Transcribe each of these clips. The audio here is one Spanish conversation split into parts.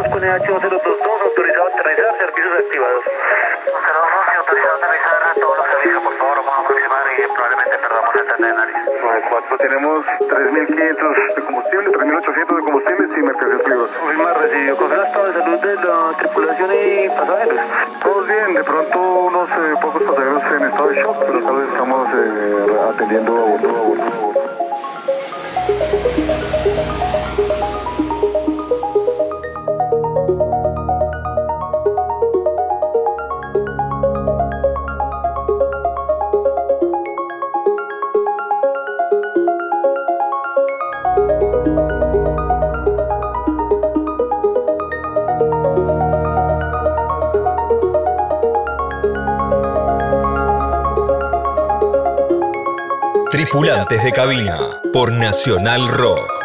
02 con EH1022, autorizado a aterrizar, servicios activados. 02 autorizado a aterrizar, todos los servicios, por favor, vamos a aproximar y probablemente perdamos el análisis. 94, tenemos 3.500 de combustible, 3.800 de combustible sin mercancías peligrosas. Wilmar, recibió con el estado de salud de la tripulación y pasajeros. Todos bien, de pronto unos eh, pocos pasajeros en estado de shock, pero tal vez estamos eh, atendiendo a bordo, a bordo, de cabina por Nacional Rock.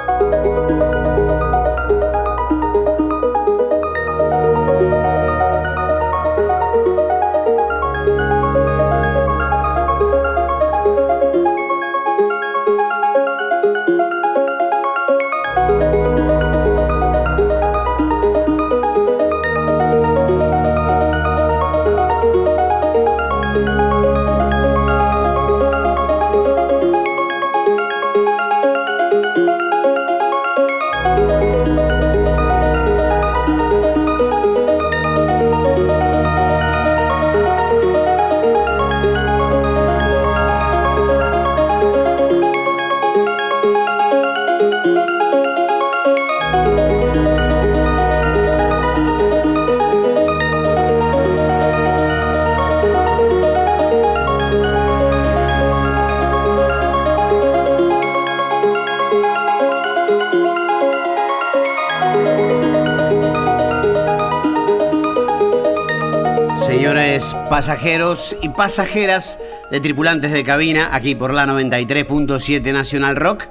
Pasajeros y pasajeras de tripulantes de cabina, aquí por la 93.7 Nacional Rock.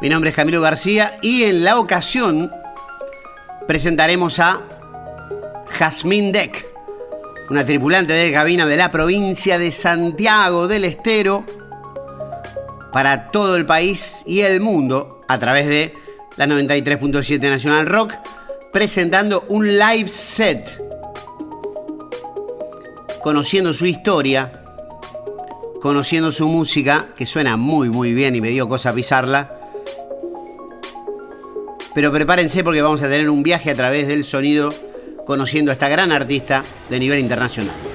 Mi nombre es Camilo García y en la ocasión presentaremos a Jazmín Deck, una tripulante de cabina de la provincia de Santiago del Estero, para todo el país y el mundo a través de la 93.7 Nacional Rock, presentando un live set conociendo su historia, conociendo su música, que suena muy muy bien y me dio cosa pisarla. Pero prepárense porque vamos a tener un viaje a través del sonido conociendo a esta gran artista de nivel internacional.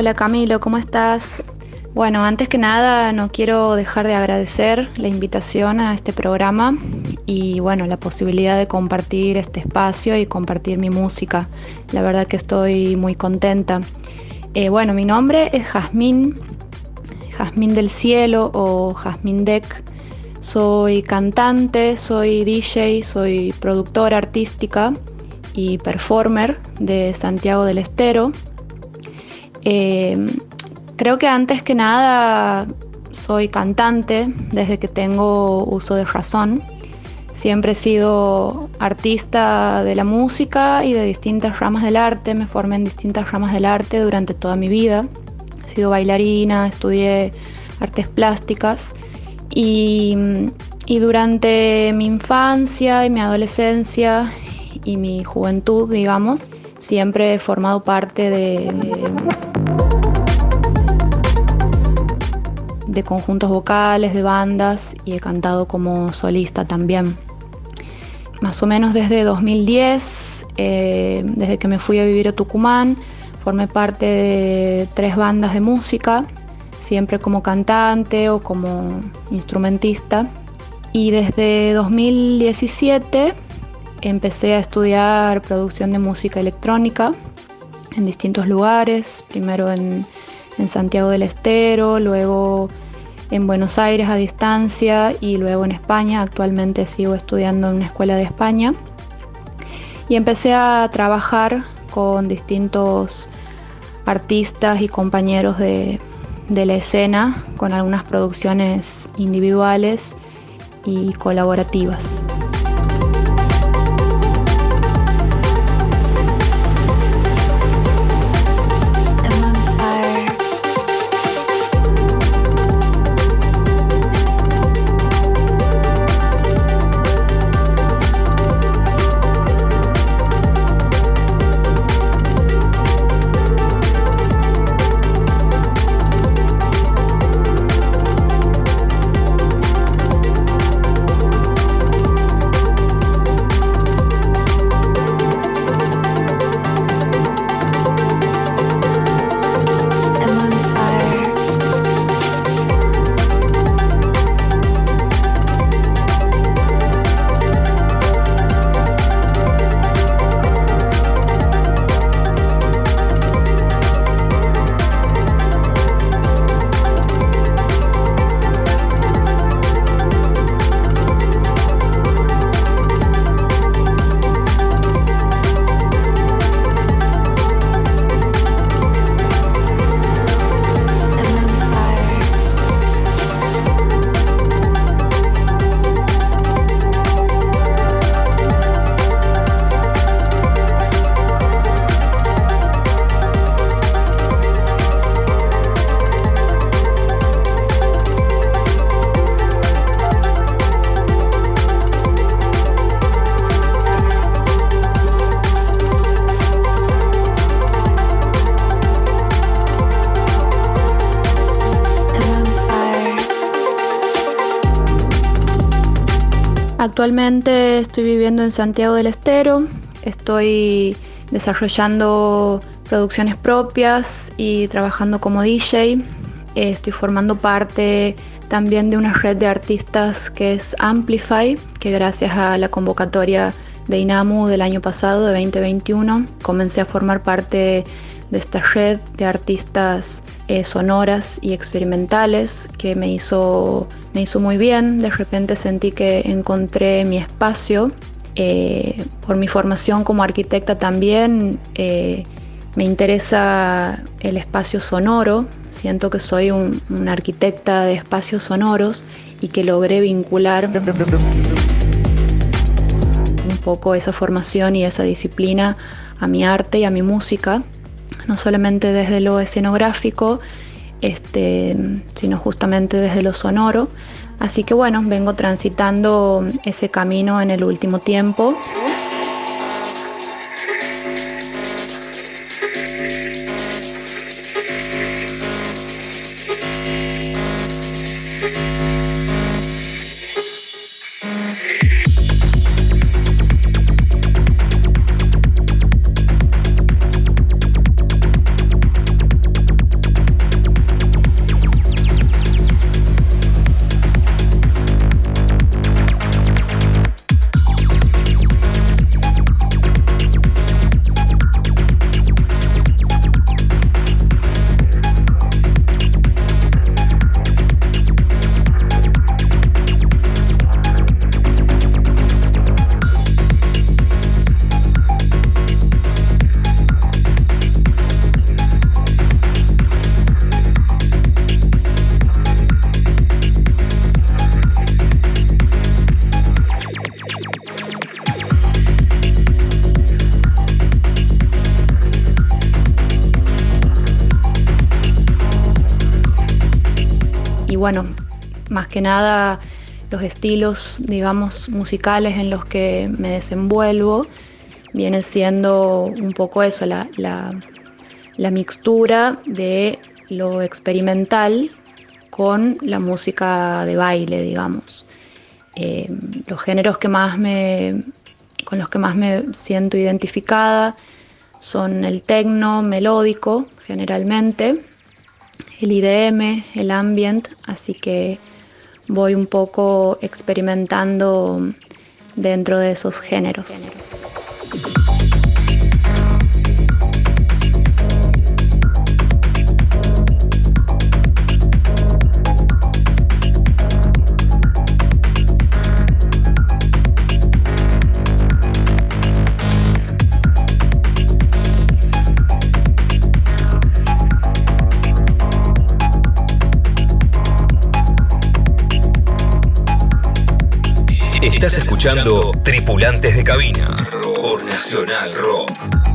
Hola Camilo, ¿cómo estás? Bueno, antes que nada no quiero dejar de agradecer la invitación a este programa y bueno, la posibilidad de compartir este espacio y compartir mi música. La verdad que estoy muy contenta. Eh, bueno, mi nombre es Jazmín, Jazmín del Cielo o Jazmín Deck. Soy cantante, soy DJ, soy productora artística y performer de Santiago del Estero. Eh, creo que antes que nada soy cantante desde que tengo uso de razón. Siempre he sido artista de la música y de distintas ramas del arte. Me formé en distintas ramas del arte durante toda mi vida. He sido bailarina, estudié artes plásticas y, y durante mi infancia y mi adolescencia y mi juventud, digamos, siempre he formado parte de, de conjuntos vocales, de bandas y he cantado como solista también. Más o menos desde 2010, eh, desde que me fui a vivir a Tucumán, formé parte de tres bandas de música, siempre como cantante o como instrumentista. Y desde 2017 empecé a estudiar producción de música electrónica en distintos lugares, primero en, Santiago del Estero, luego en Buenos Aires a distancia y luego en España. Actualmente sigo estudiando en una escuela de España. Y empecé a trabajar con distintos artistas y compañeros de, de la escena, con algunas producciones individuales y colaborativas. Actualmente estoy viviendo en Santiago del Estero, estoy desarrollando producciones propias y trabajando como DJ. Estoy formando parte también de una red de artistas que es Amplify, que gracias a la convocatoria de INAMU del año pasado, de 2021, comencé a formar parte de esta red de artistas eh, sonoras y experimentales que me hizo, me hizo muy bien. De repente sentí que encontré mi espacio. Eh, por mi formación como arquitecta también eh, me interesa el espacio sonoro. Siento que soy un, una arquitecta de espacios sonoros y que logré vincular un poco esa formación y esa disciplina a mi arte y a mi música no solamente desde lo escenográfico, este, sino justamente desde lo sonoro. Así que bueno, vengo transitando ese camino en el último tiempo. Bueno, más que nada los estilos, digamos, musicales en los que me desenvuelvo, viene siendo un poco eso, la, la, mixtura de lo experimental con la música de baile, digamos. Eh, los géneros que más me, con los que más me siento identificada son el techno melódico, generalmente, el IDM, el ambient, así que voy un poco experimentando dentro de esos géneros. Estás escuchando Tripulantes de Cabina por Nacional Rock.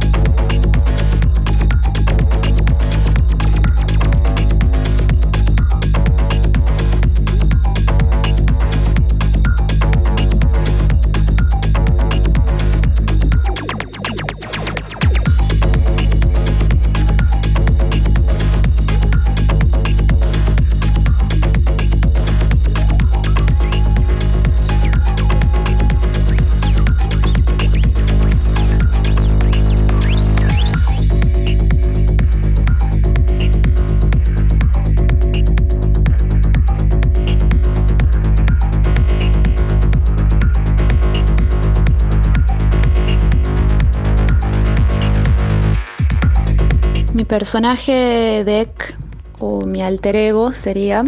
Personaje Deck o mi alter ego sería,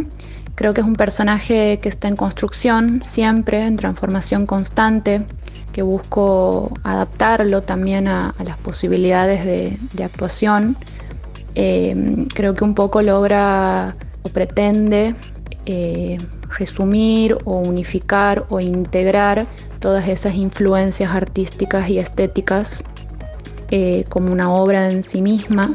creo que es un personaje que está en construcción siempre, en transformación constante, que busco adaptarlo también a, las posibilidades de, actuación. Eh, creo que un poco logra o pretende eh, resumir o unificar o integrar todas esas influencias artísticas y estéticas eh, como una obra en sí misma.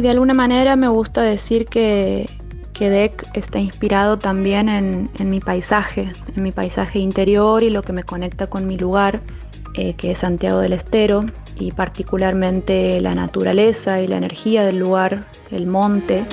Y de alguna manera me gusta decir que, que Deck está inspirado también en, mi paisaje, en mi paisaje interior y lo que me conecta con mi lugar, eh, que es Santiago del Estero, y particularmente la naturaleza y la energía del lugar, el monte.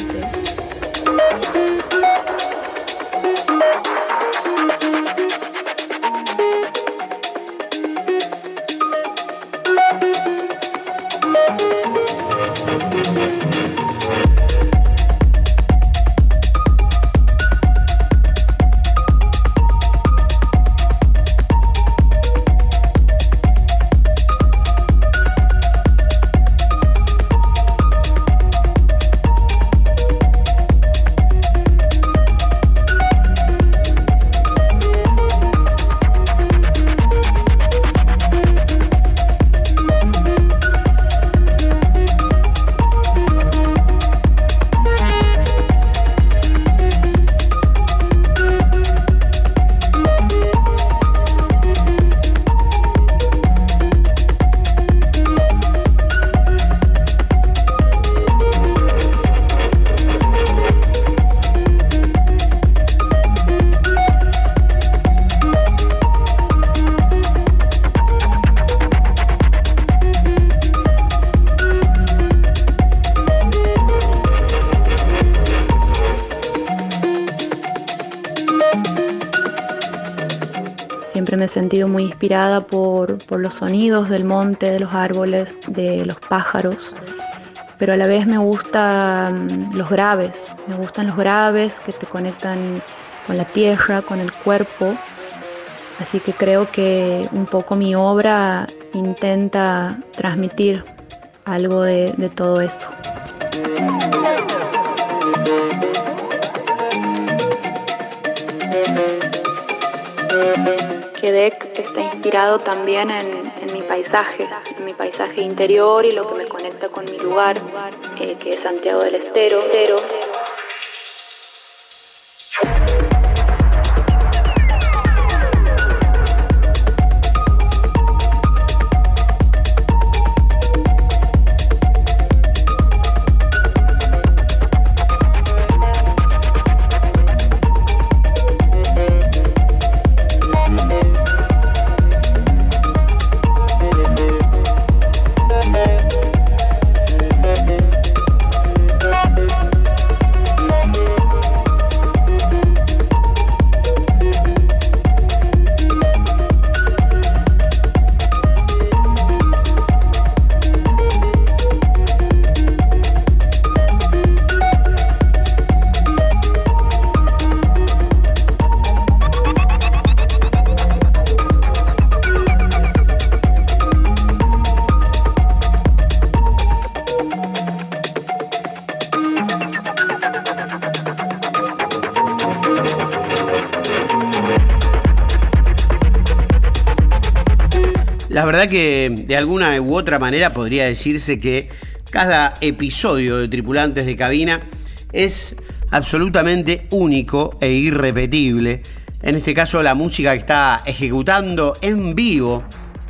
Muy inspirada por, los sonidos del monte, de los árboles, de los pájaros, pero a la vez me gustan los graves, me gustan los graves que te conectan con la tierra, con el cuerpo, así que creo que un poco mi obra intenta transmitir algo de, todo eso. Deck está inspirado también en, mi paisaje, en mi paisaje interior y lo que me conecta con mi lugar, eh, que es Santiago del Estero. De alguna u otra manera podría decirse que cada episodio de Tripulantes de Cabina es absolutamente único e irrepetible. En este caso la música que está ejecutando en vivo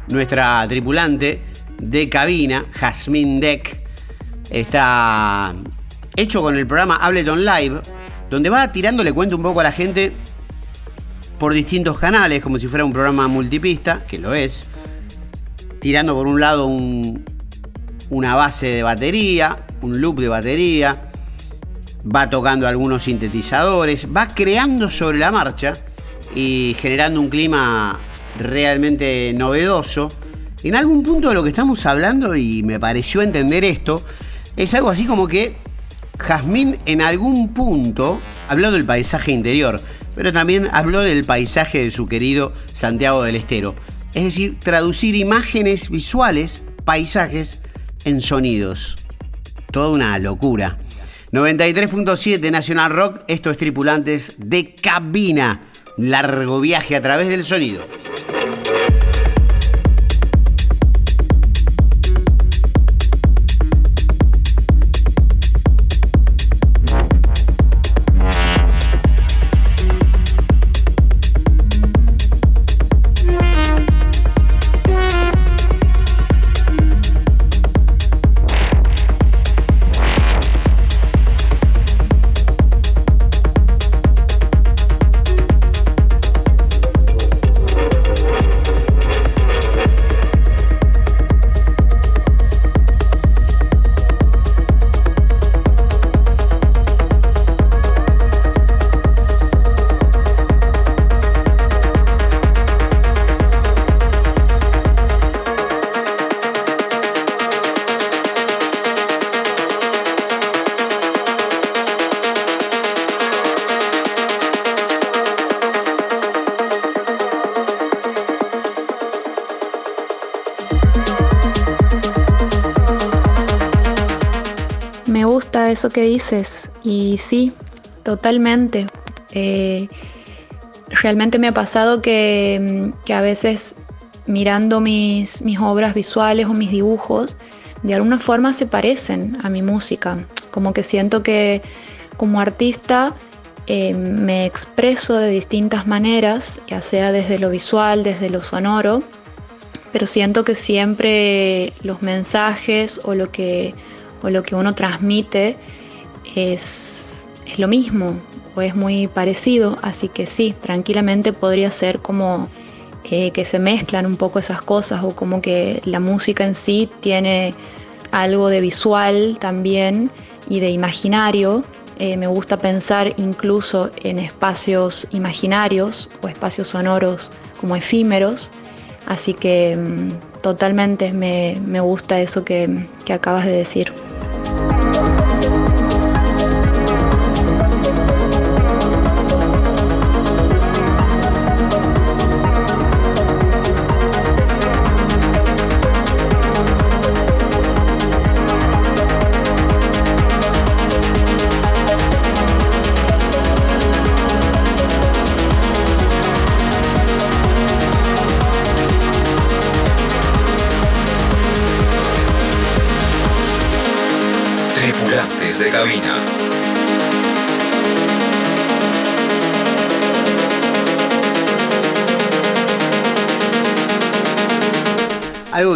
nuestra tripulante de cabina, Jasmine Deck, está hecho con el programa Ableton Live, donde va tirándole cuento un poco a la gente por distintos canales, como si fuera un programa multipista, que lo es, tirando por un lado una base de batería, un loop de batería, va tocando algunos sintetizadores, va creando sobre la marcha y generando un clima realmente novedoso. En algún punto de lo que estamos hablando, y me pareció entender esto, es algo así como que Jazmín en algún punto habló del paisaje interior, pero también habló del paisaje de su querido Santiago del Estero. Es decir, traducir imágenes visuales, paisajes, en sonidos. Toda una locura. 93.7 Nacional Rock, estos tripulantes de cabina. Largo viaje a través del sonido. Eso que dices y sí, totalmente. Eh, realmente me ha pasado que, a veces mirando mis, mis obras visuales o mis dibujos, de alguna forma se parecen a mi música. Como que siento que como artista eh, me expreso de distintas maneras, ya sea desde lo visual, desde lo sonoro, pero siento que siempre los mensajes o lo que o lo que uno transmite es, es lo mismo o es muy parecido, así que sí, tranquilamente podría ser como eh, que se mezclan un poco esas cosas o como que la música en sí tiene algo de visual también y de imaginario. Eh, me gusta pensar incluso en espacios imaginarios o espacios sonoros como efímeros, así que mm, totalmente me, gusta eso que acabas de decir.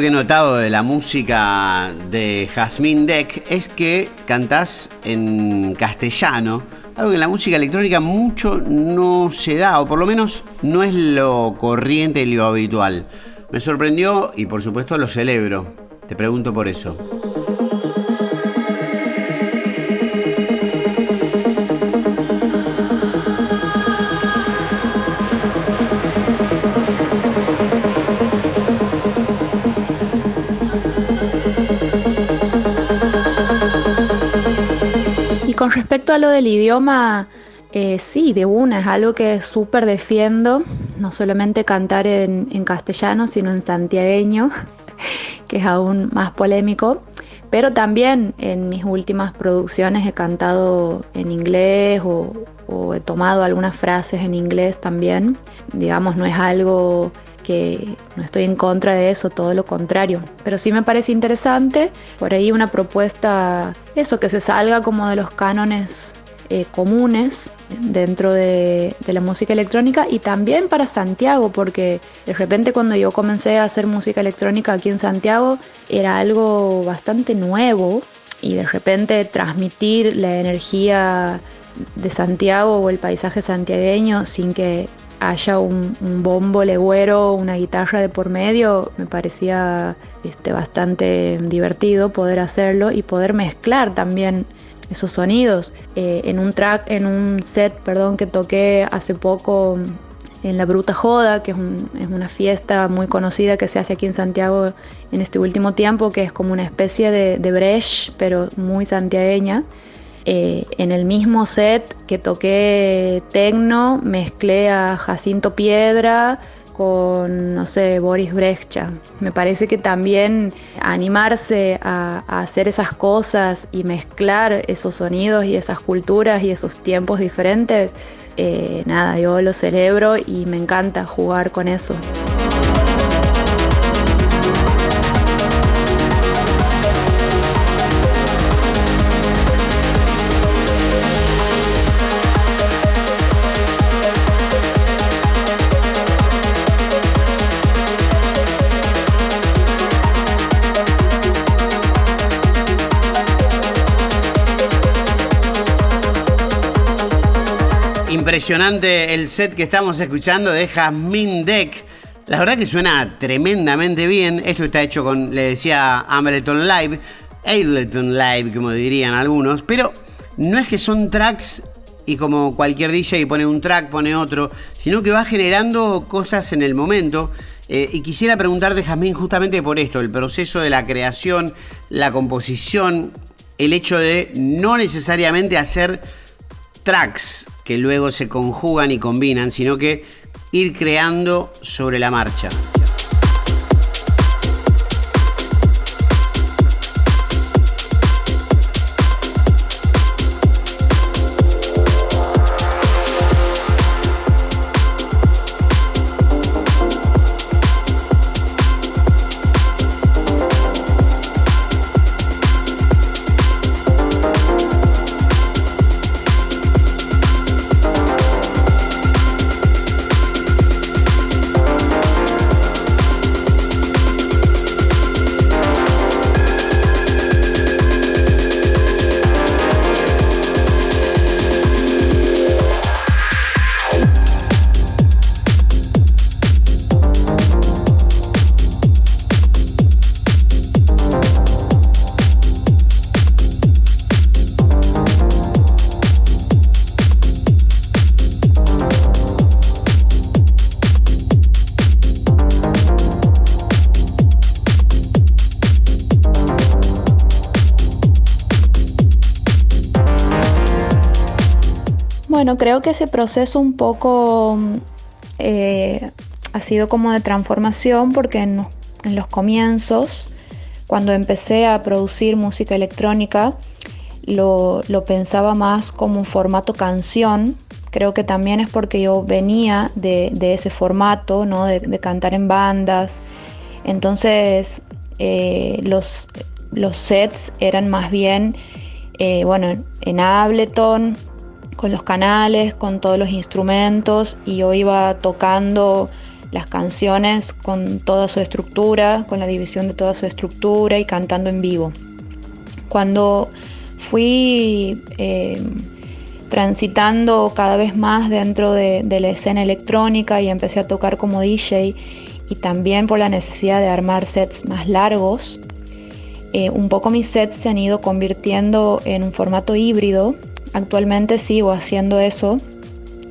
Que he notado de la música de Jasmine Deck es que cantás en castellano, algo que en la música electrónica mucho no se da, o por lo menos no es lo corriente y lo habitual. Me sorprendió y por supuesto lo celebro. Te pregunto por eso. Lo del idioma, eh, sí, de una, es algo que súper defiendo, no solamente cantar en, castellano, sino en santiagueño, que es aún más polémico, pero también en mis últimas producciones he cantado en inglés o, he tomado algunas frases en inglés también, digamos, no es algo que no estoy en contra de eso, todo lo contrario. Pero sí me parece interesante, por ahí una propuesta, eso, que se salga como de los cánones eh, comunes dentro de, la música electrónica y también para Santiago, porque de repente cuando yo comencé a hacer música electrónica aquí en Santiago era algo bastante nuevo y de repente transmitir la energía de Santiago o el paisaje santiagueño sin que haya un, bombo legüero, una guitarra de por medio, me parecía este, bastante divertido poder hacerlo y poder mezclar también esos sonidos. Eh, en un track, en un set, perdón, que toqué hace poco en la Bruta Joda, que es, una fiesta muy conocida que se hace aquí en Santiago en este último tiempo, que es como una especie de, de pero muy santiagueña. Eh, en el mismo set que toqué tecno, mezclé a Jacinto Piedra, con, no sé, Boris Brecha. Me parece que también animarse a, hacer esas cosas y mezclar esos sonidos y esas culturas y esos tiempos diferentes, eh, nada, yo lo celebro y me encanta jugar con eso. Impresionante el set que estamos escuchando de Jasmine Deck. La verdad que suena tremendamente bien. Esto está hecho con, le decía, Ableton Live, Ableton Live, como dirían algunos. Pero no es que son tracks y como cualquier DJ pone un track, pone otro, sino que va generando cosas en el momento. Eh, y quisiera preguntarte, Jasmine, justamente por esto, el proceso de la creación, la composición, el hecho de no necesariamente hacer tracks que luego se conjugan y combinan, sino que ir creando sobre la marcha. Bueno, creo que ese proceso un poco eh, ha sido como de transformación porque en, los comienzos, cuando empecé a producir música electrónica, lo, pensaba más como un formato canción. Creo que también es porque yo venía de, ese formato, ¿no? de, cantar en bandas. Entonces, eh, los, los sets eran más bien, eh, bueno, en Ableton, con los canales, con todos los instrumentos y yo iba tocando las canciones con toda su estructura, con la división de toda su estructura y cantando en vivo. Cuando fui eh, transitando cada vez más dentro de, la escena electrónica y empecé a tocar como DJ y también por la necesidad de armar sets más largos, eh, un poco mis sets se han ido convirtiendo en un formato híbrido Actualmente sigo haciendo eso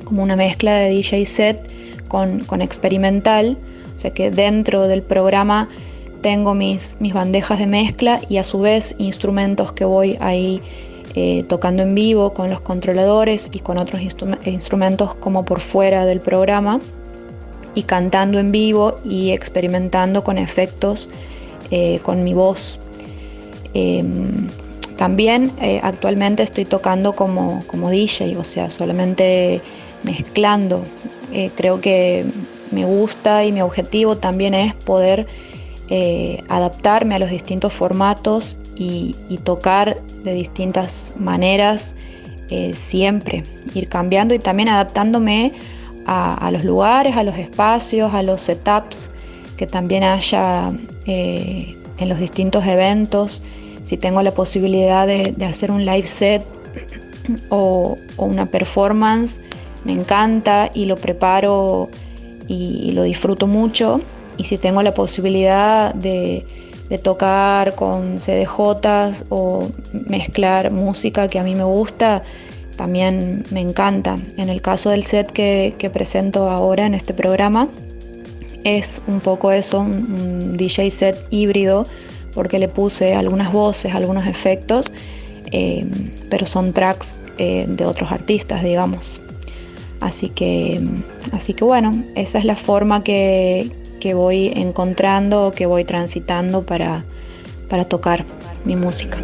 como una mezcla de DJ set con, experimental, o sea que dentro del programa tengo mis, mis bandejas de mezcla y a su vez instrumentos que voy ahí eh, tocando en vivo con los controladores y con otros instrumentos como por fuera del programa y cantando en vivo y experimentando con efectos eh, con mi voz. Em, también eh, actualmente estoy tocando como, como DJ, o sea, solamente mezclando. Eh, creo que me gusta y mi objetivo también es poder eh, adaptarme a los distintos formatos y, tocar de distintas maneras siempre, ir cambiando y también adaptándome a, los lugares, a los espacios, a los setups que también haya en los distintos eventos. Si tengo la posibilidad de, hacer un live set o, una performance, me encanta y lo preparo y, lo disfruto mucho. Y si tengo la posibilidad de, tocar con CDJs o mezclar música que a mí me gusta, también me encanta. En el caso del set que, presento ahora en este programa, es un poco eso, un, DJ set híbrido, porque le puse algunas voces, algunos efectos, eh, pero son tracks eh, de otros artistas, digamos. Así que, así que bueno, esa es la forma que, que voy encontrando, que voy transitando para, para tocar mi música.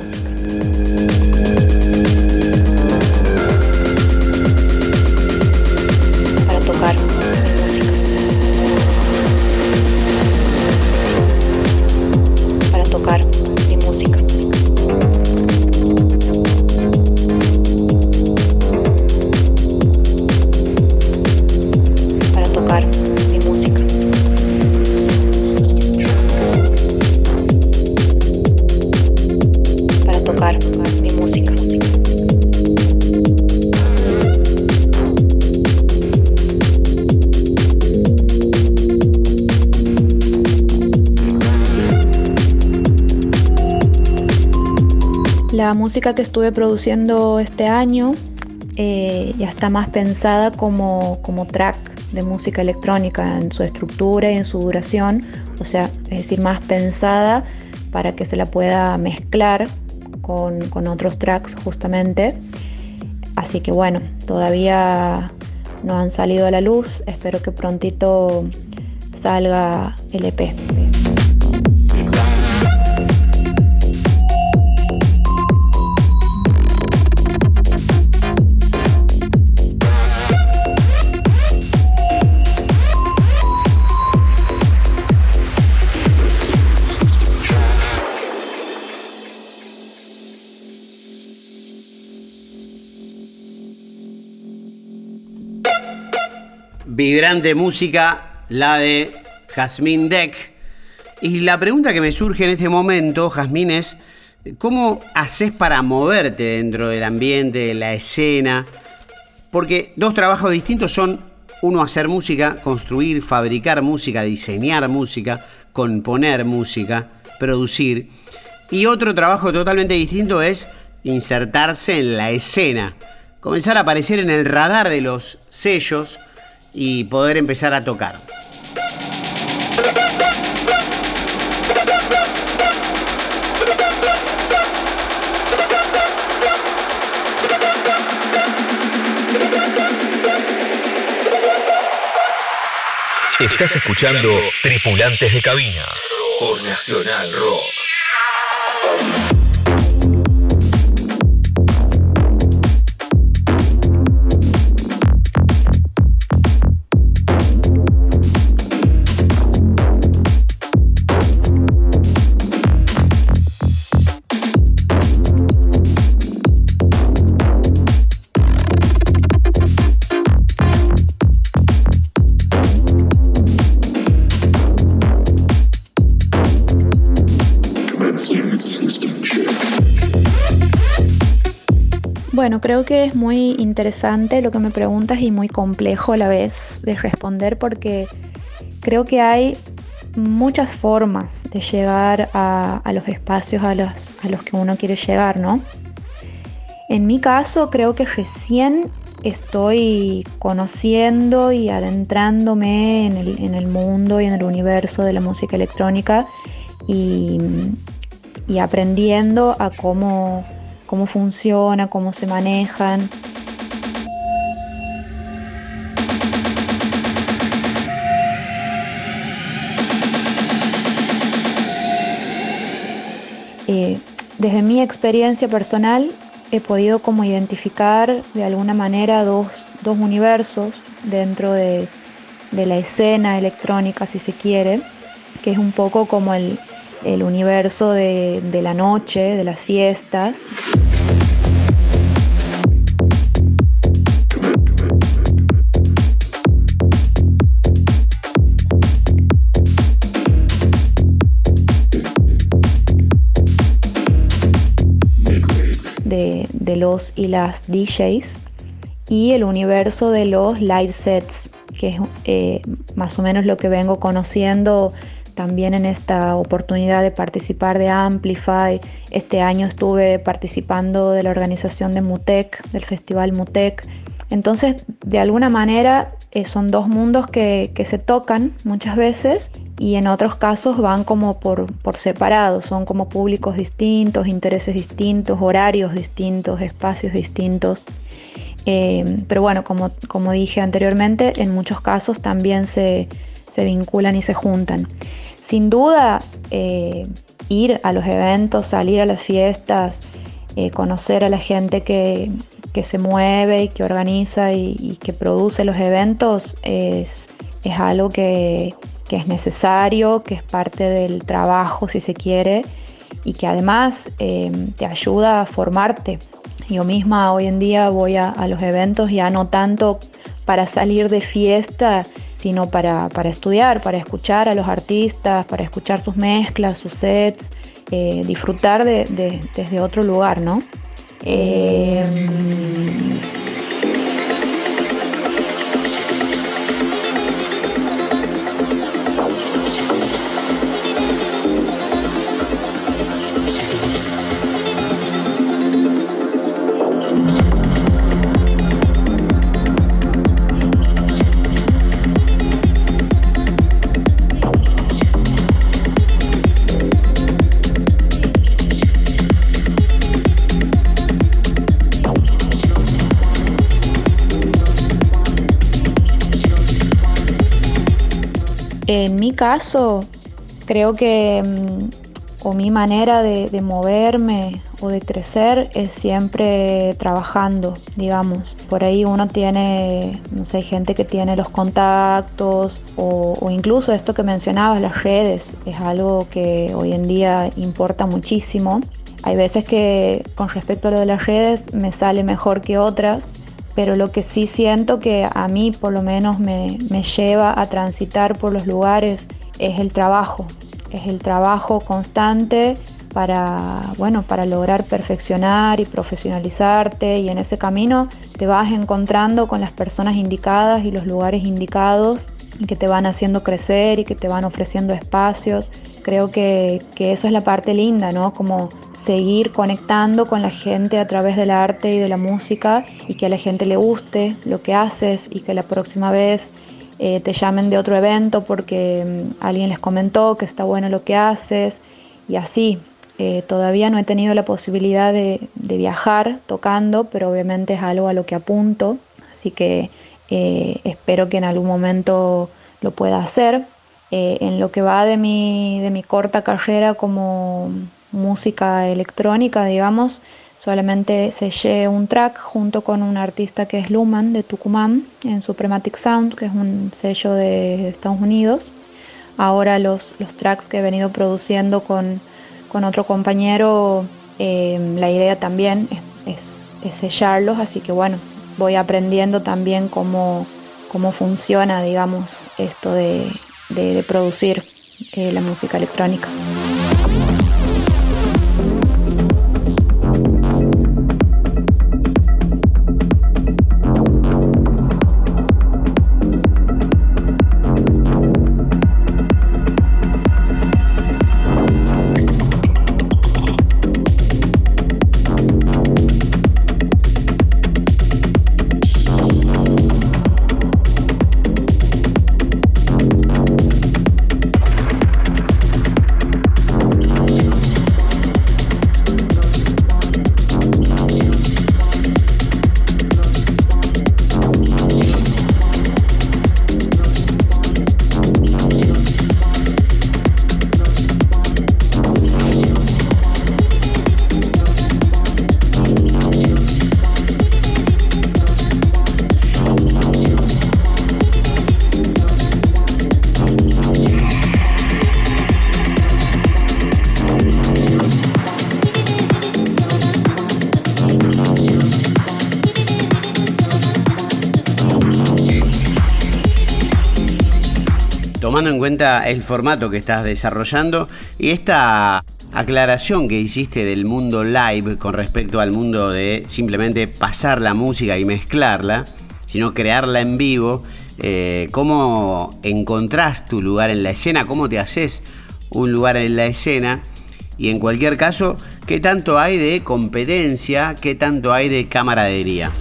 La música que estuve produciendo este año eh, ya está más pensada como, como track de música electrónica en su estructura y en su duración, o sea, es decir, más pensada para que se la pueda mezclar con, con otros tracks justamente. Así que bueno, todavía no han salido a la luz, espero que prontito salga el EP. Vibrante música, la de Jazmín Deck. Y la pregunta que me surge en este momento, Jazmín, es ¿cómo haces para moverte dentro del ambiente, de la escena? Porque dos trabajos distintos son, uno hacer música, construir, fabricar música, diseñar música, componer música, producir. Y otro trabajo totalmente distinto es insertarse en la escena, comenzar a aparecer en el radar de los sellos, y poder empezar a tocar. Estás escuchando Tripulantes de Cabina por Nacional Rock. Bueno, creo que es muy interesante lo que me preguntas y muy complejo a la vez de responder porque creo que hay muchas formas de llegar a, los espacios a los, a los que uno quiere llegar, ¿no? En mi caso creo que recién estoy conociendo y adentrándome en el, en el, mundo y en el universo de la música electrónica y, y aprendiendo a cómo cómo funciona, cómo se manejan. Eh, desde mi experiencia personal he podido como identificar de alguna manera dos, universos dentro de, de la escena electrónica, si se quiere, que es un poco como el, el universo de, de la noche, de las fiestas. De, de los y las DJs y el universo de los live sets, que es eh, más o menos lo que vengo conociendo también en esta oportunidad de participar de Amplify. Este año estuve participando de la organización de Mutec, del festival Mutec. Entonces, de alguna manera, eh, son dos mundos que, se tocan muchas veces y en otros casos van como por, por separado, son como públicos distintos, intereses distintos, horarios distintos, espacios distintos. Eh, pero bueno, como, como, dije anteriormente, en muchos casos también se, se vinculan y se juntan. Sin duda, eh, ir a los eventos, salir a las fiestas, eh, conocer a la gente que, que, se mueve y que organiza y, que produce los eventos es, es algo que, que es necesario, que es parte del trabajo si se quiere y que además te ayuda a formarte. Yo misma hoy en día voy a los eventos ya no tanto para salir de fiesta, sino para, para, estudiar, para escuchar a los artistas, para escuchar sus mezclas, sus sets, eh, disfrutar de, de, desde otro lugar, ¿no? Eh, mi caso, creo que mm, o mi manera de, de, moverme o de crecer es siempre trabajando, digamos. Por ahí uno tiene, no sé, gente que tiene los contactos o, o incluso esto que mencionabas, las redes, es algo que hoy en día importa muchísimo. Hay veces que con respecto a lo de las redes me sale mejor que otras pero lo que sí siento que a mí por lo menos me, me, lleva a transitar por los lugares es el trabajo, es el trabajo constante para, bueno, para lograr perfeccionar y profesionalizarte y en ese camino te vas encontrando con las personas indicadas y los lugares indicados que te van haciendo crecer y que te van ofreciendo espacios creo que, que, eso es la parte linda, ¿no? Como seguir conectando con la gente a través del arte y de la música y que a la gente le guste lo que haces y que la próxima vez eh, te llamen de otro evento porque um, alguien les comentó que está bueno lo que haces y así. Eh, todavía no he tenido la posibilidad de, de, viajar tocando, pero obviamente es algo a lo que apunto, así que eh, espero que en algún momento lo pueda hacer. Eh, en lo que va de mi, de mi corta carrera como música electrónica, digamos, solamente sellé un track junto con un artista que es Luman de Tucumán en Suprematic Sound, que es un sello de Estados Unidos. Ahora los, los tracks que he venido produciendo con, con otro compañero, eh, la idea también es, es, es, sellarlos, así que bueno, voy aprendiendo también cómo, cómo funciona, digamos, esto de, de, de producir eh, la música electrónica. El formato que estás desarrollando y esta aclaración que hiciste del mundo live con respecto al mundo de simplemente pasar la música y mezclarla, sino crearla en vivo, eh, ¿cómo encontrás tu lugar en la escena? ¿Cómo te haces un lugar en la escena? Y en cualquier caso, ¿qué tanto hay de competencia? ¿Qué tanto hay de camaradería?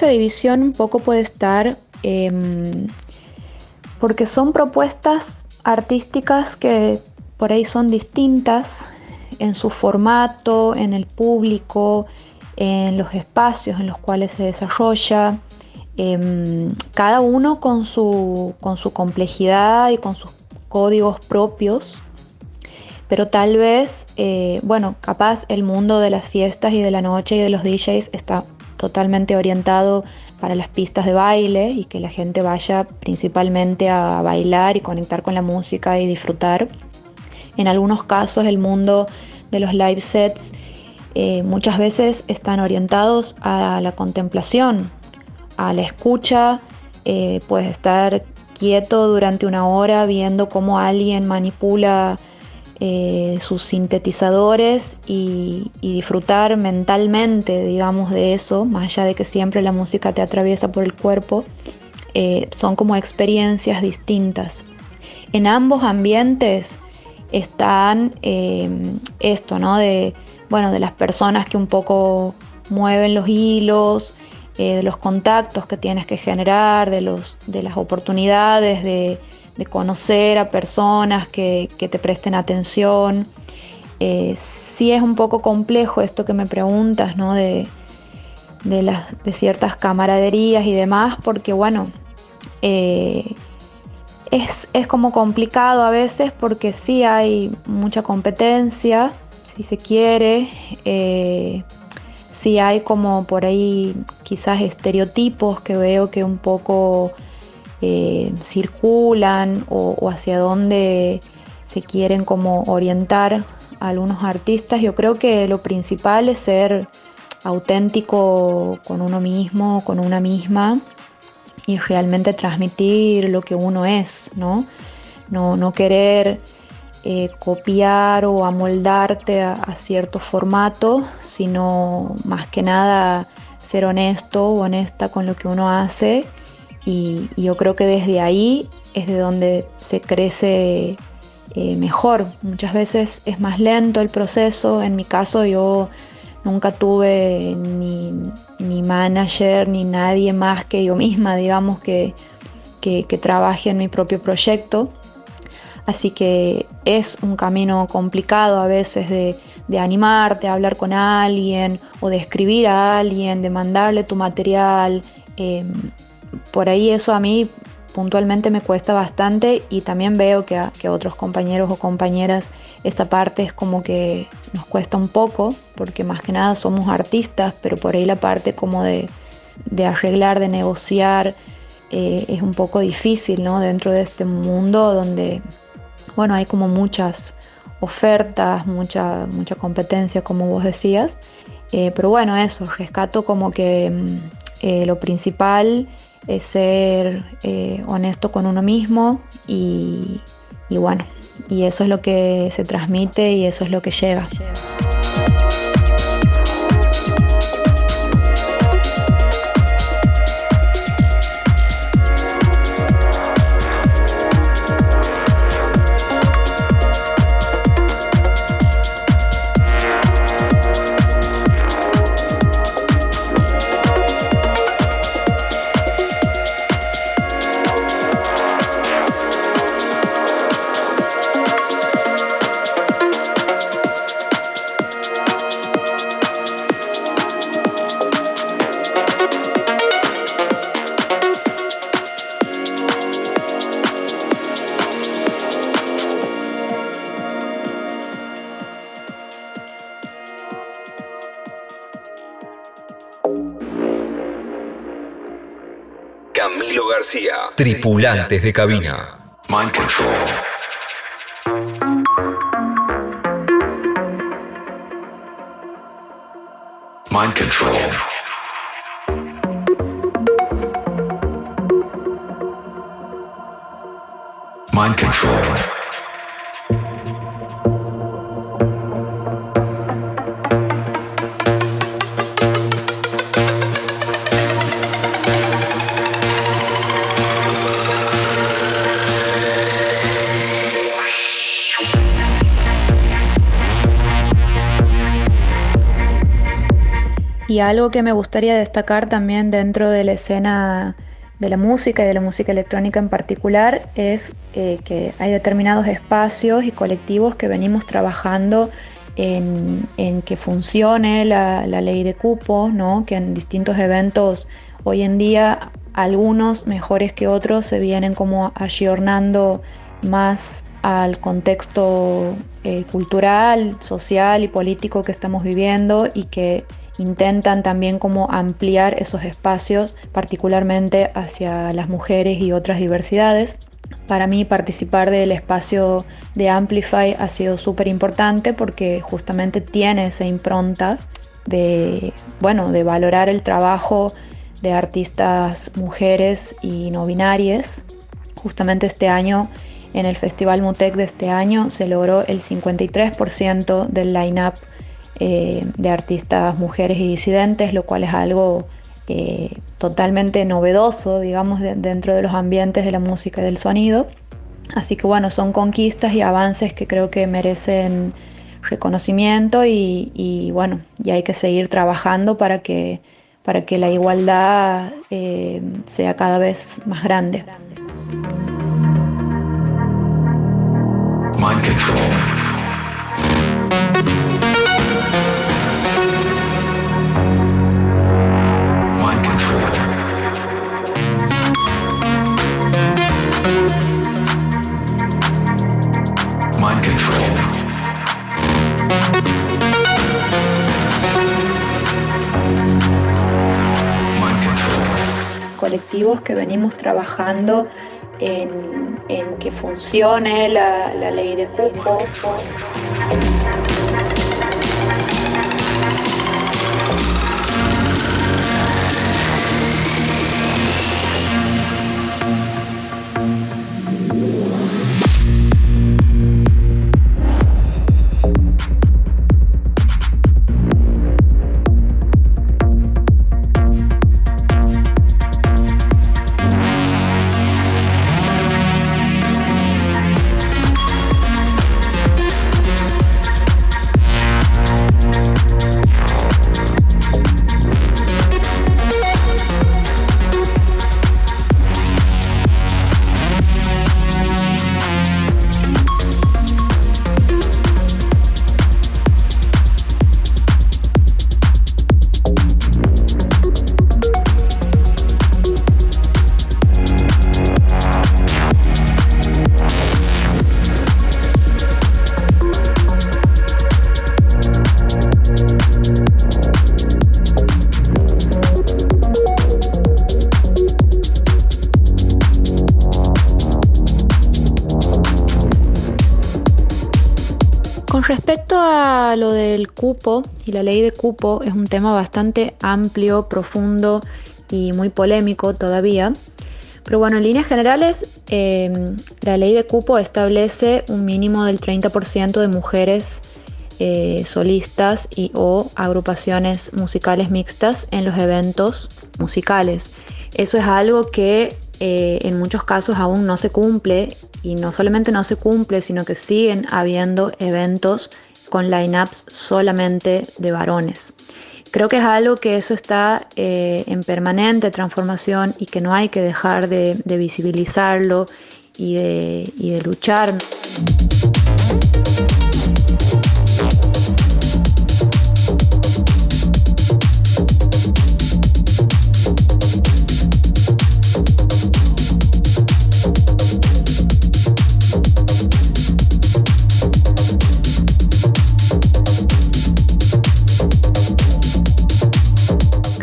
Esa división un poco puede estar em, porque son propuestas artísticas que por ahí son distintas en su formato, en el público, en los espacios en los cuales se desarrolla, em, cada uno con su, con su complejidad y con sus códigos propios, pero tal vez, eh, bueno, capaz el mundo de las fiestas y de la noche y de los DJs está totalmente orientado para las pistas de baile y que la gente vaya principalmente a bailar y conectar con la música y disfrutar. En algunos casos el mundo de los live sets eh, muchas veces están orientados a la contemplación, a la escucha, eh, puedes estar quieto durante una hora viendo cómo alguien manipula eh, sus sintetizadores y, disfrutar mentalmente, digamos, de eso, más allá de que siempre la música te atraviesa por el cuerpo, eh, son como experiencias distintas. En ambos ambientes están eh, esto, ¿no? De, bueno, de las personas que un poco mueven los hilos, de los contactos que tienes que generar, de, los, de las oportunidades de, de conocer a personas que, te presten atención. Eh, sí es un poco complejo esto que me preguntas, ¿no? De, de, ciertas camaraderías y demás, porque bueno, eh, es, como complicado a veces porque sí hay mucha competencia, si se quiere, eh, sí hay como por ahí quizás estereotipos que veo que un poco eh, circulan o, hacia dónde se quieren como orientar algunos artistas. Yo creo que lo principal es ser auténtico con uno mismo, con una misma y realmente transmitir lo que uno es, ¿no? No, querer eh, copiar o amoldarte a, a, cierto formato, sino más que nada ser honesto o honesta con lo que uno hace y, yo creo que desde ahí es de donde se crece eh, mejor. Muchas veces es más lento el proceso. En mi caso yo nunca tuve ni, manager ni nadie más que yo misma, digamos, que, que, trabaje en mi propio proyecto. Así que es un camino complicado a veces de, animarte a hablar con alguien o de escribir a alguien, de mandarle tu material. Em, por ahí eso a mí puntualmente me cuesta bastante y también veo que a, otros compañeros o compañeras esa parte es como que nos cuesta un poco porque más que nada somos artistas, pero por ahí la parte como de, arreglar, de negociar eh, es un poco difícil ¿no? dentro de este mundo donde bueno hay como muchas ofertas, mucha, mucha competencia como vos decías, eh, pero bueno eso, rescato como que mm, eh, lo principal es ser eh, honesto con uno mismo y, y bueno, y eso es lo que se transmite y eso es lo que llega. Tripulantes de cabina. Mind control. Mind control. Mind control. Algo que me gustaría destacar también dentro de la escena de la música y de la música electrónica en particular es eh, que hay determinados espacios y colectivos que venimos trabajando en, que funcione la, ley de cupo, ¿no? que en distintos eventos hoy en día algunos mejores que otros se vienen como ayornando más al contexto eh, cultural, social y político que estamos viviendo y que intentan también como ampliar esos espacios, particularmente hacia las mujeres y otras diversidades. Para mí participar del espacio de Amplify ha sido súper importante porque justamente tiene esa impronta de, bueno, de valorar el trabajo de artistas mujeres y no binarias. Justamente este año, en el Festival Mutec de este año, se logró el 53% del line-up eh, de artistas mujeres y disidentes, lo cual es algo eh, totalmente novedoso, digamos, dentro de los ambientes de la música y del sonido. Así que bueno, son conquistas y avances que creo que merecen reconocimiento y, bueno, y hay que seguir trabajando para que, para que la igualdad eh, sea cada vez más grande. Mind control. Colectivos que venimos trabajando en, que funcione la, la ley de cupo. Cupo y la ley de cupo es un tema bastante amplio, profundo y muy polémico todavía. Pero bueno, en líneas generales, em, la ley de cupo establece un mínimo del 30% de mujeres eh, solistas y o agrupaciones musicales mixtas en los eventos musicales. Eso es algo que eh, en muchos casos aún no se cumple y no solamente no se cumple, sino que siguen habiendo eventos con lineups solamente de varones. Creo que es algo que eso está eh, en permanente transformación y que no hay que dejar de, visibilizarlo de, y de luchar.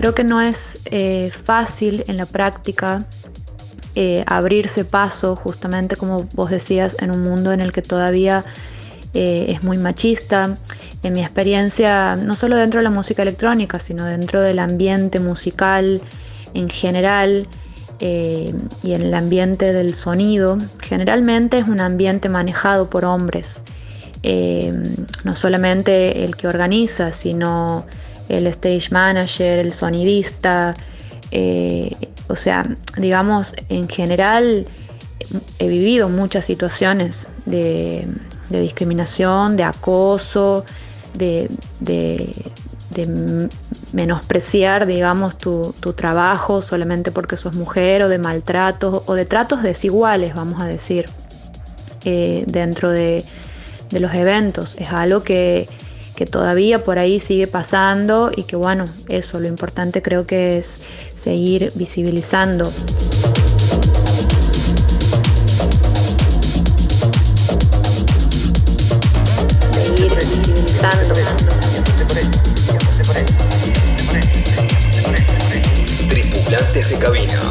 Creo que no es eh, fácil en la práctica eh, abrirse paso, justamente como vos decías, en un mundo en el que todavía eh, es muy machista. En mi experiencia, no solo dentro de la música electrónica, sino dentro del ambiente musical en general eh, y en el ambiente del sonido, generalmente es un ambiente manejado por hombres. no solamente el que organiza, sino el stage manager, el sonidista, eh, o sea, digamos, en general he vivido muchas situaciones de, discriminación, de acoso, de, menospreciar, digamos, tu, trabajo solamente porque sos mujer o de maltratos o de tratos desiguales, vamos a decir, eh, dentro de los eventos. Es algo que que todavía por ahí sigue pasando y que bueno, eso, lo importante creo que es seguir visibilizando. Seguir visibilizando. Tripulantes de cabina.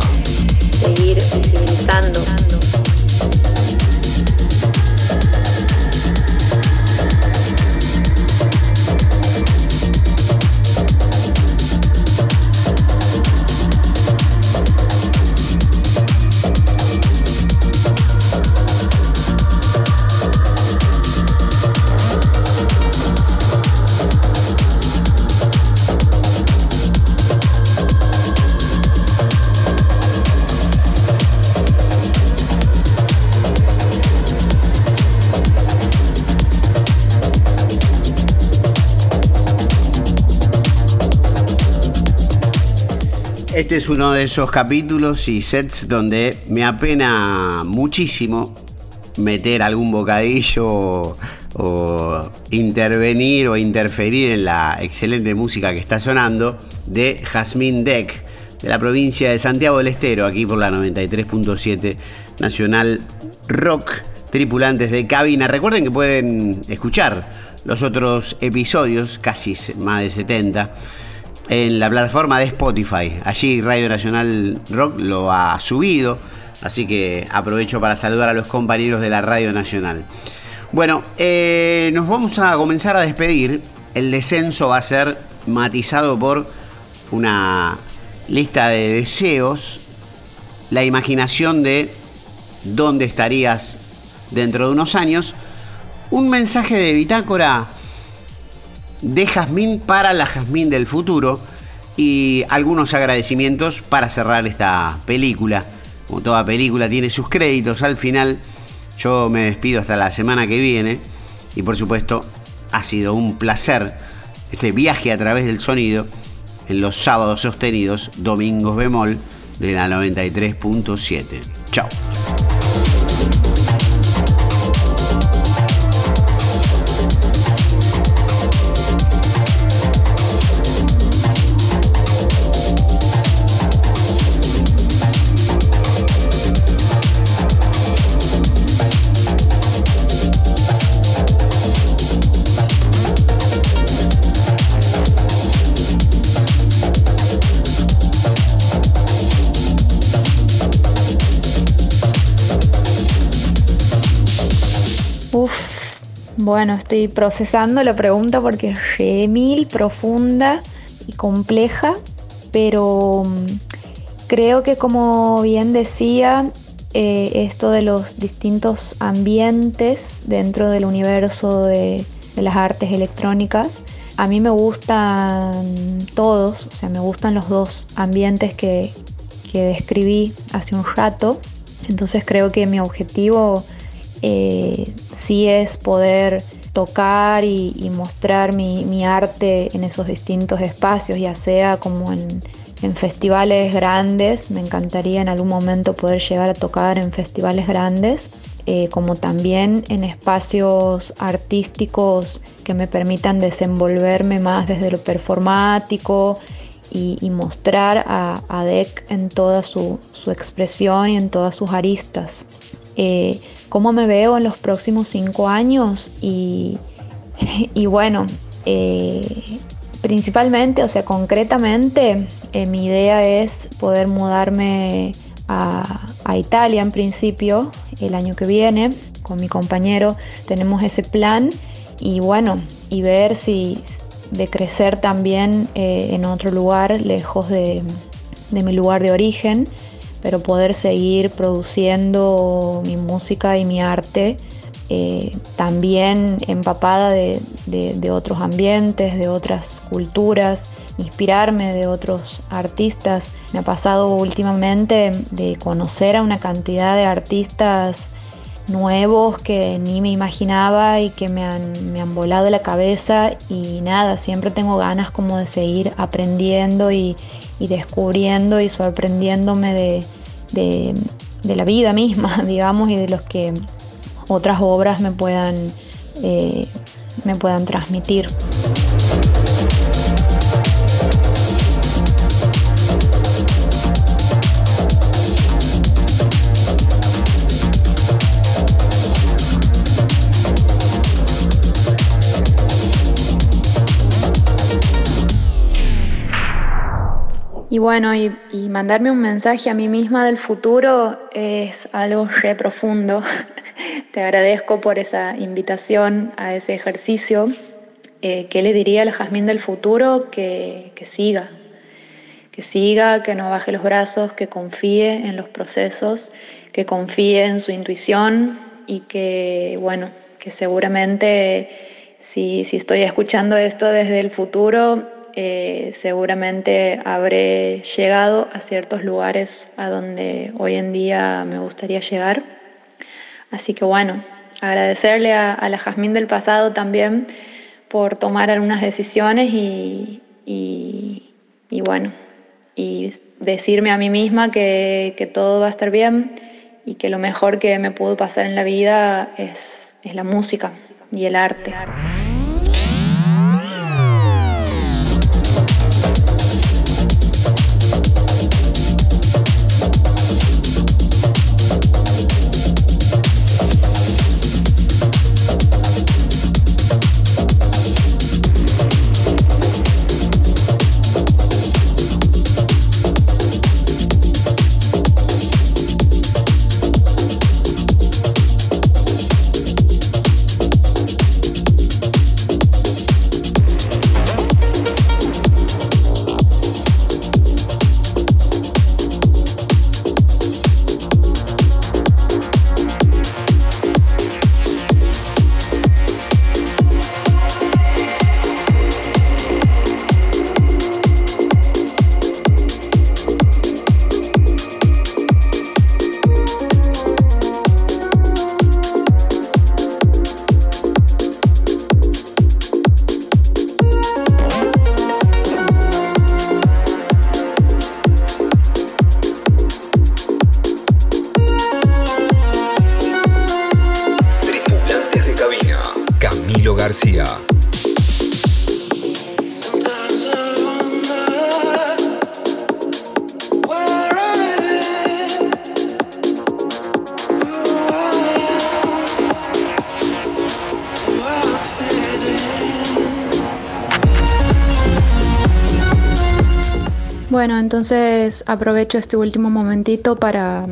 Este es uno de esos capítulos y sets donde me apena muchísimo meter algún bocadillo o, intervenir o interferir en la excelente música que está sonando de Jazmín Deck de la provincia de Santiago del Estero, aquí por la 93.7 Nacional Rock, tripulantes de cabina. Recuerden que pueden escuchar los otros episodios, casi más de 70 en la plataforma de Spotify. Allí Radio Nacional Rock lo ha subido, así que aprovecho para saludar a los compañeros de la Radio Nacional. Bueno, eh, nos vamos a comenzar a despedir. El descenso va a ser matizado por una lista de deseos, la imaginación de dónde estarías dentro de unos años, un mensaje de bitácora de Jazmín para la Jazmín del futuro y algunos agradecimientos para cerrar esta película. Como toda película tiene sus créditos al final. Yo me despido hasta la semana que viene y por supuesto ha sido un placer este viaje a través del sonido en los sábados sostenidos, domingos bemol de la 93.7. Chao. Bueno, estoy procesando la pregunta porque es mil profunda y compleja, pero mm, creo que como bien decía, eh, esto de los distintos ambientes dentro del universo de, las artes electrónicas, a mí me gustan todos, o sea, me gustan los dos ambientes que, que describí hace un rato, entonces creo que mi objetivo eh, sí es poder tocar y, mostrar mi, arte en esos distintos espacios, ya sea como en, festivales grandes, me encantaría en algún momento poder llegar a tocar en festivales grandes, eh, como también en espacios artísticos que me permitan desenvolverme más desde lo performático y, mostrar a, DEC en toda su, expresión y en todas sus aristas. Eh, cómo me veo en los próximos cinco años y, bueno, eh, principalmente, o sea, concretamente, eh, mi idea es poder mudarme a, Italia en principio el año que viene con mi compañero. Tenemos ese plan y bueno, y ver si de crecer también en otro lugar lejos de mi lugar de origen, pero poder seguir produciendo mi música y mi arte eh, también empapada de, otros ambientes, de otras culturas, inspirarme de otros artistas. Me ha pasado últimamente de conocer a una cantidad de artistas nuevos que ni me imaginaba y que me han, me han volado la cabeza y nada, siempre tengo ganas como de seguir aprendiendo y, descubriendo y sorprendiéndome de, de la vida misma, digamos, y de los que otras obras me puedan, eh, me puedan transmitir. Y bueno, y, mandarme un mensaje a mí misma del futuro es algo re profundo. Te agradezco por esa invitación a ese ejercicio. Eh, ¿Qué le diría al Jazmín del futuro? Que, que siga, que siga, que no baje los brazos, que confíe en los procesos, que confíe en su intuición y que, bueno, que seguramente si, si estoy escuchando esto desde el futuro, eh, seguramente habré llegado a ciertos lugares a donde hoy en día me gustaría llegar Así que bueno, agradecerle a, la Jazmín del pasado también por tomar algunas decisiones y, bueno, y decirme a mí misma que, que, todo va a estar bien y que lo mejor que me pudo pasar en la vida es, es la música y el arte. Entonces aprovecho este último momentito para,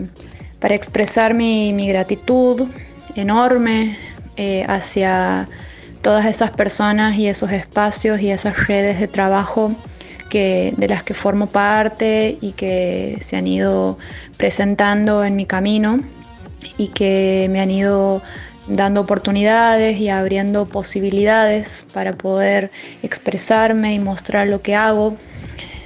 expresar mi, gratitud enorme eh, hacia todas esas personas y esos espacios y esas redes de trabajo que, de las que formo parte y que se han ido presentando en mi camino y que me han ido dando oportunidades y abriendo posibilidades para poder expresarme y mostrar lo que hago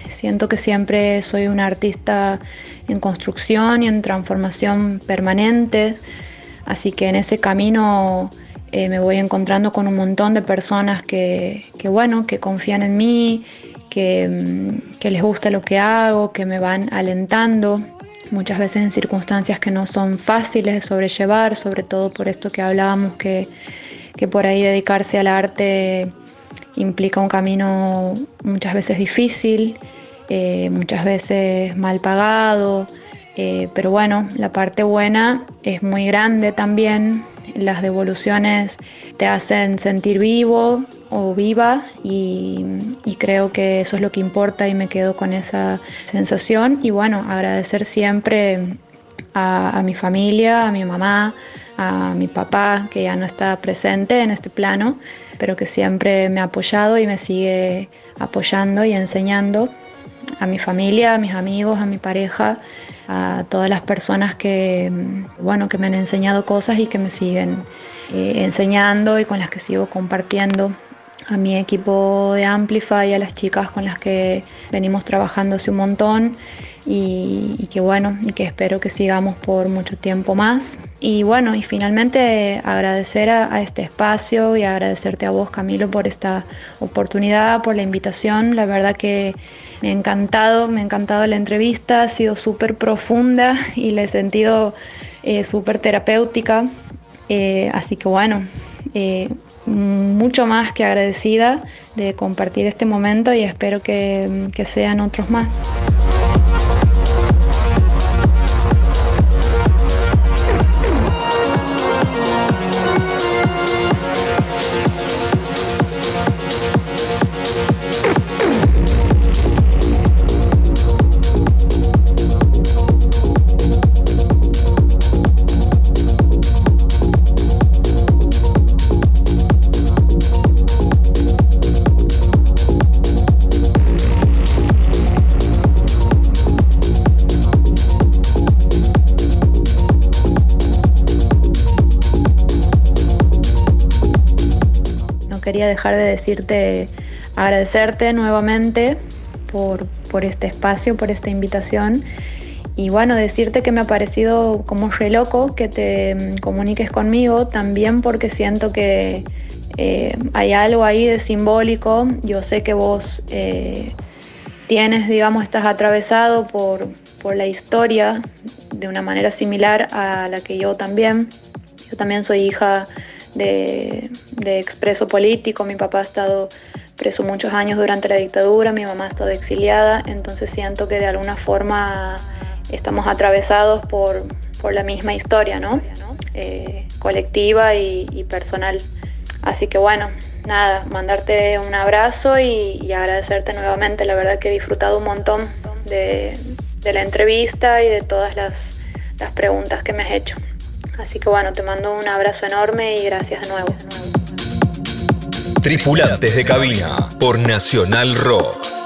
Siento que siempre soy una artista en construcción y en transformación permanente, así que en ese camino eh, me voy encontrando con un montón de personas que, bueno, que confían en mí, que, mm, que les gusta lo que hago, que me van alentando muchas veces en circunstancias que no son fáciles de sobrellevar, sobre todo por esto que hablábamos, que, que, por ahí dedicarse al arte implica un camino muchas veces difícil eh, muchas veces mal pagado, eh, pero bueno, la parte buena es muy grande también. Las devoluciones te hacen sentir vivo o viva y, creo que eso es lo que importa y me quedo con esa sensación. Y bueno, agradecer siempre a, mi familia, a mi mamá, a mi papá, que ya no está presente en este plano, pero que siempre me ha apoyado y me sigue apoyando y enseñando, a mi familia, a mis amigos, a mi pareja, a todas las personas que, bueno, que me han enseñado cosas y que me siguen eh, enseñando y con las que sigo compartiendo a mi equipo de Amplify, a las chicas con las que venimos trabajando hace un montón y, que bueno, y que espero que sigamos por mucho tiempo más. Y bueno, y finalmente agradecer a, este espacio y agradecerte a vos Camilo por esta oportunidad, por la invitación. La verdad que me ha encantado, me ha encantado la entrevista, ha sido súper profunda y la he sentido eh, súper terapéutica. Eh, así que bueno, eh, mucho más que agradecida de compartir este momento y espero que sean otros más. Dejar de decirte, agradecerte nuevamente por, este espacio, por esta invitación. Y bueno, decirte que me ha parecido como re loco que te mm, comuniques conmigo, también porque siento que eh, hay algo ahí de simbólico. Yo sé que vos eh, tienes, digamos, estás atravesado por, por la historia de una manera similar a la que yo también. Yo también soy hija de, expreso político. Mi papá ha estado preso muchos años durante la dictadura, mi mamá ha estado exiliada, entonces siento que de alguna forma estamos atravesados por, la misma historia, ¿no? Eh, colectiva y, personal. Así que bueno, nada, mandarte un abrazo y, agradecerte nuevamente. La verdad que he disfrutado un montón de, la entrevista y de todas las preguntas que me has hecho. Así que bueno, te mando un abrazo enorme y gracias de nuevo. Tripulantes de cabina por Nacional Rock.